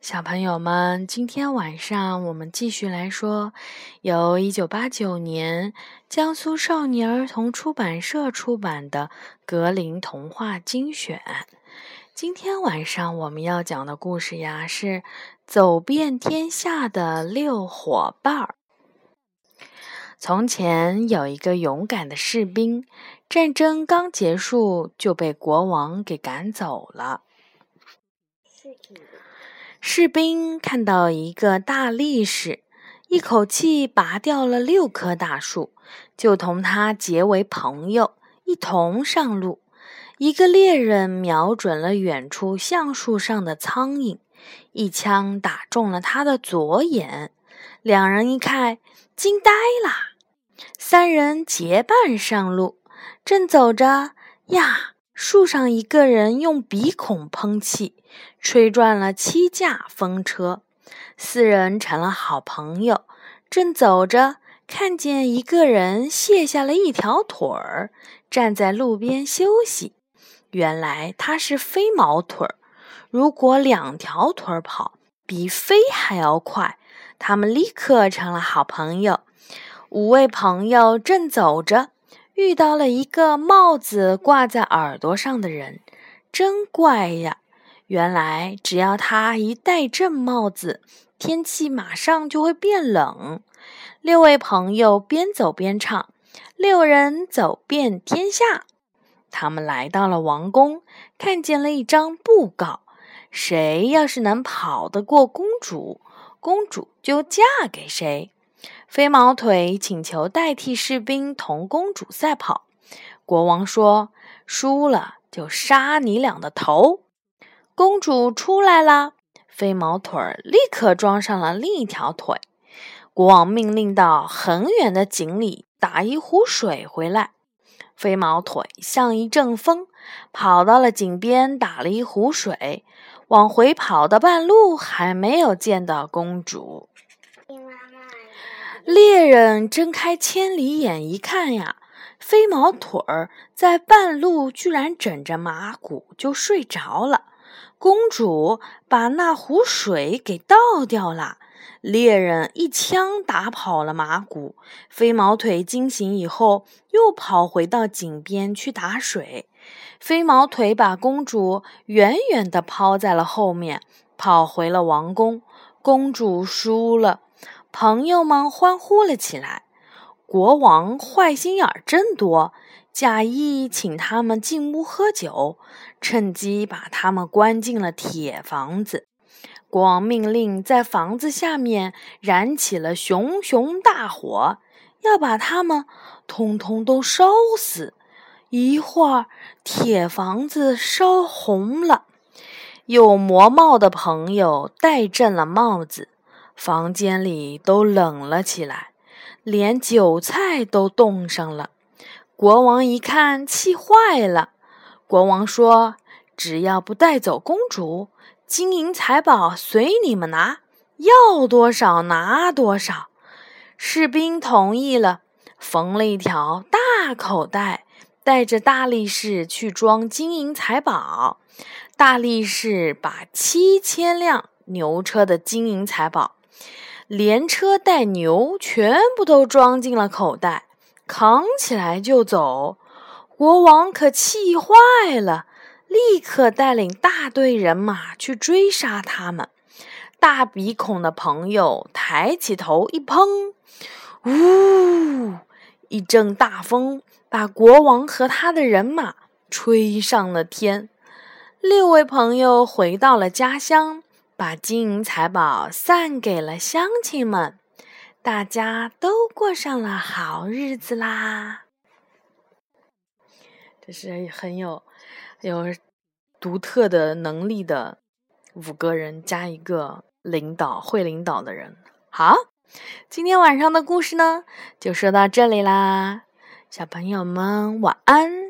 小朋友们，今天晚上我们继续来说由一九八九年江苏少年儿童出版社出版的《格林童话精选》。今天晚上我们要讲的故事呀，是走遍天下的六伙伴儿。从前有一个勇敢的士兵，战争刚结束就被国王给赶走了。士兵看到一个大力士，一口气拔掉了六棵大树，就同他结为朋友，一同上路。一个猎人瞄准了远处橡树上的苍蝇，一枪打中了他的左眼。两人一看，惊呆了。三人结伴上路，正走着呀，树上一个人用鼻孔喷气，吹转了七架风车。四人成了好朋友。正走着，看见一个人卸下了一条腿儿，站在路边休息。原来他是飞毛腿儿，如果两条腿儿跑，比飞还要快。他们立刻成了好朋友。五位朋友正走着，遇到了一个帽子挂在耳朵上的人，真怪呀！原来只要他一戴正帽子，天气马上就会变冷。六位朋友边走边唱：“六人走遍天下。”他们来到了王宫，看见了一张布告：谁要是能跑得过公主，公主就嫁给谁。飞毛腿请求代替士兵同公主赛跑。国王说：“输了就杀你俩的头。”公主出来了，飞毛腿儿立刻装上了另一条腿。国王命令到很远的井里打一壶水回来。飞毛腿像一阵风，跑到了井边，打了一壶水。往回跑的半路，还没有见到公主。猎人睁开千里眼一看呀，飞毛腿儿在半路居然枕着马骨就睡着了。公主把那壶水给倒掉了。猎人一枪打跑了马骨，飞毛腿惊醒以后，又跑回到井边去打水。飞毛腿把公主远远地抛在了后面，跑回了王宫。公主输了，朋友们欢呼了起来。国王坏心眼儿真多，假意请他们进屋喝酒，趁机把他们关进了铁房子。国王命令在房子下面燃起了熊熊大火，要把他们通通都烧死。一会儿，铁房子烧红了，有磨帽的朋友戴正了帽子，房间里都冷了起来，连韭菜都冻上了。国王一看，气坏了。国王说：“只要不带走公主。”金银财宝随你们拿，要多少拿多少。士兵同意了，缝了一条大口袋，带着大力士去装金银财宝。大力士把七千辆牛车的金银财宝，连车带牛，全部都装进了口袋，扛起来就走。国王可气坏了。立刻带领大队人马去追杀他们。大鼻孔的朋友抬起头一喷，呜！一阵大风把国王和他的人马吹上了天。六位朋友回到了家乡，把金银财宝散给了乡亲们，大家都过上了好日子啦。这是很有。有独特的能力的五个人加一个领导会领导的人。好，今天晚上的故事呢，就说到这里啦，小朋友们晚安。